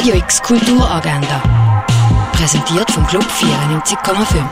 Radio X Kulturagenda. Präsentiert vom Club 94,5.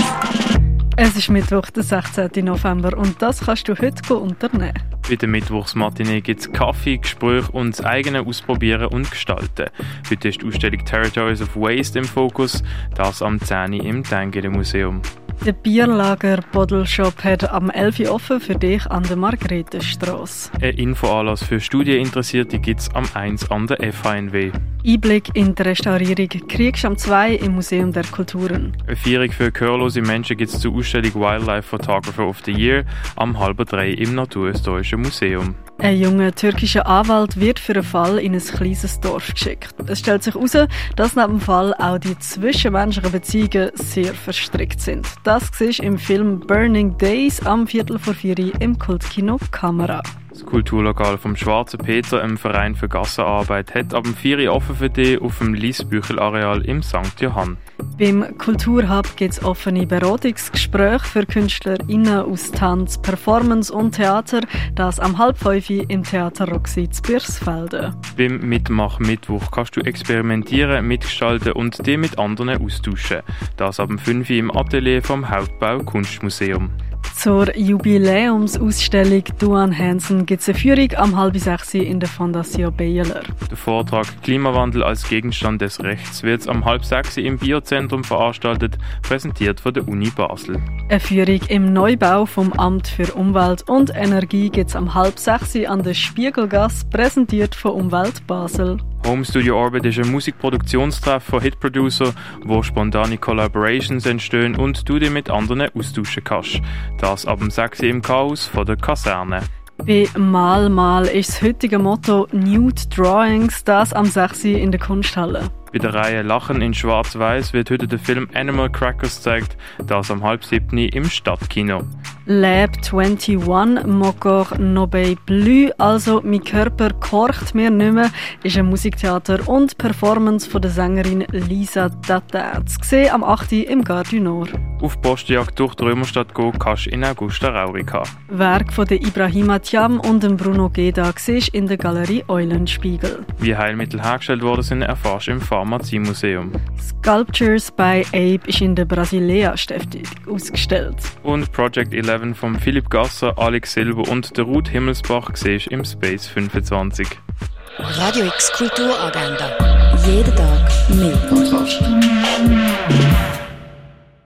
Es ist Mittwoch, der 16. November und das kannst du heute unternehmen. Bei der Mittwochsmatinee gibt es Kaffee, Gespräche und das eigene Ausprobieren und Gestalten. Heute ist die Ausstellung Territories of Waste im Fokus, das am 10. im Tengele Museum. Der Bierlager Bottle Shop hat am 11. Uhr offen für dich an der Margrethenstrasse. Ein Infoanlass für Studieninteressierte gibt es am 1 an der FHNW. Einblick in die Restaurierung kriegst am 2 im Museum der Kulturen. Eine Feierung für gehörlose Menschen gibt es zur Ausstellung Wildlife Photographer of the Year am halben drei im Naturhistorischen Museum. Ein junger türkischer Anwalt wird für einen Fall in ein kleines Dorf geschickt. Es stellt sich heraus, dass neben dem Fall auch die zwischenmenschlichen Beziehungen sehr verstrickt sind. Das siehst im Film Burning Days am Viertel vor vier im Kultkino Kamera. Das Kulturlokal vom Schwarzen Peter im Verein für Gassenarbeit hat ab dem 4 offen für dich auf dem Liesbüchel-Areal im St. Johann. Beim Kulturhub gibt es offene Beratungsgespräche für KünstlerInnen aus Tanz, Performance und Theater, das am halb fünf im Theater Roxy zu Birsfelden. Beim Mitmach-Mittwoch kannst du experimentieren, mitgestalten und dich mit anderen austauschen. Das ab dem 5 im Atelier vom Hauptbau Kunstmuseum. Zur Jubiläumsausstellung Duan Hansen gibt es eine Führung am halb sechs in der Fondation Baylor. Der Vortrag Klimawandel als Gegenstand des Rechts wird am halb sechs im Biozentrum veranstaltet, präsentiert von der Uni Basel. Eine Führung im Neubau vom Amt für Umwelt und Energie gibt es am halb sechs an der Spiegelgasse, präsentiert von Umwelt Basel. Home Studio Orbit ist ein Musikproduktionstreff von Hitproducer, wo spontane Collaborations entstehen und du dich mit anderen austauschen kannst. Das ab dem 6 im Chaos von der Kaserne. Bei Mal Mal ist das heutige Motto Nude Drawings, das am 6 in der Kunsthalle. Bei der Reihe Lachen in Schwarz-Weiß wird heute der Film Animal Crackers gezeigt, das am halb siebten im Stadtkino. Lab 21 Mokor Nobel Blü, also «Mein Körper kocht mir nicht mehr», ist ein Musiktheater und Performance von der Sängerin Lisa Data. Zu sehen am 8. im Gare du Nord. Auf Postjagd durch die Römerstadt gehen kannst du in Augusta Raurica. Werk von der Ibrahima Thiam und dem Bruno Geda siehst in der Galerie Eulenspiegel. Wie Heilmittel hergestellt worden sind, erfährst du im Pharmaziemuseum. Sculptures by Abe ist in der Brasilea Stiftung ausgestellt. Und Project 11 von Philipp Gasser, Alex Silber und der Ruth Himmelsbach im Space 25. Radio X Kulturagenda. Jeden Tag mehr.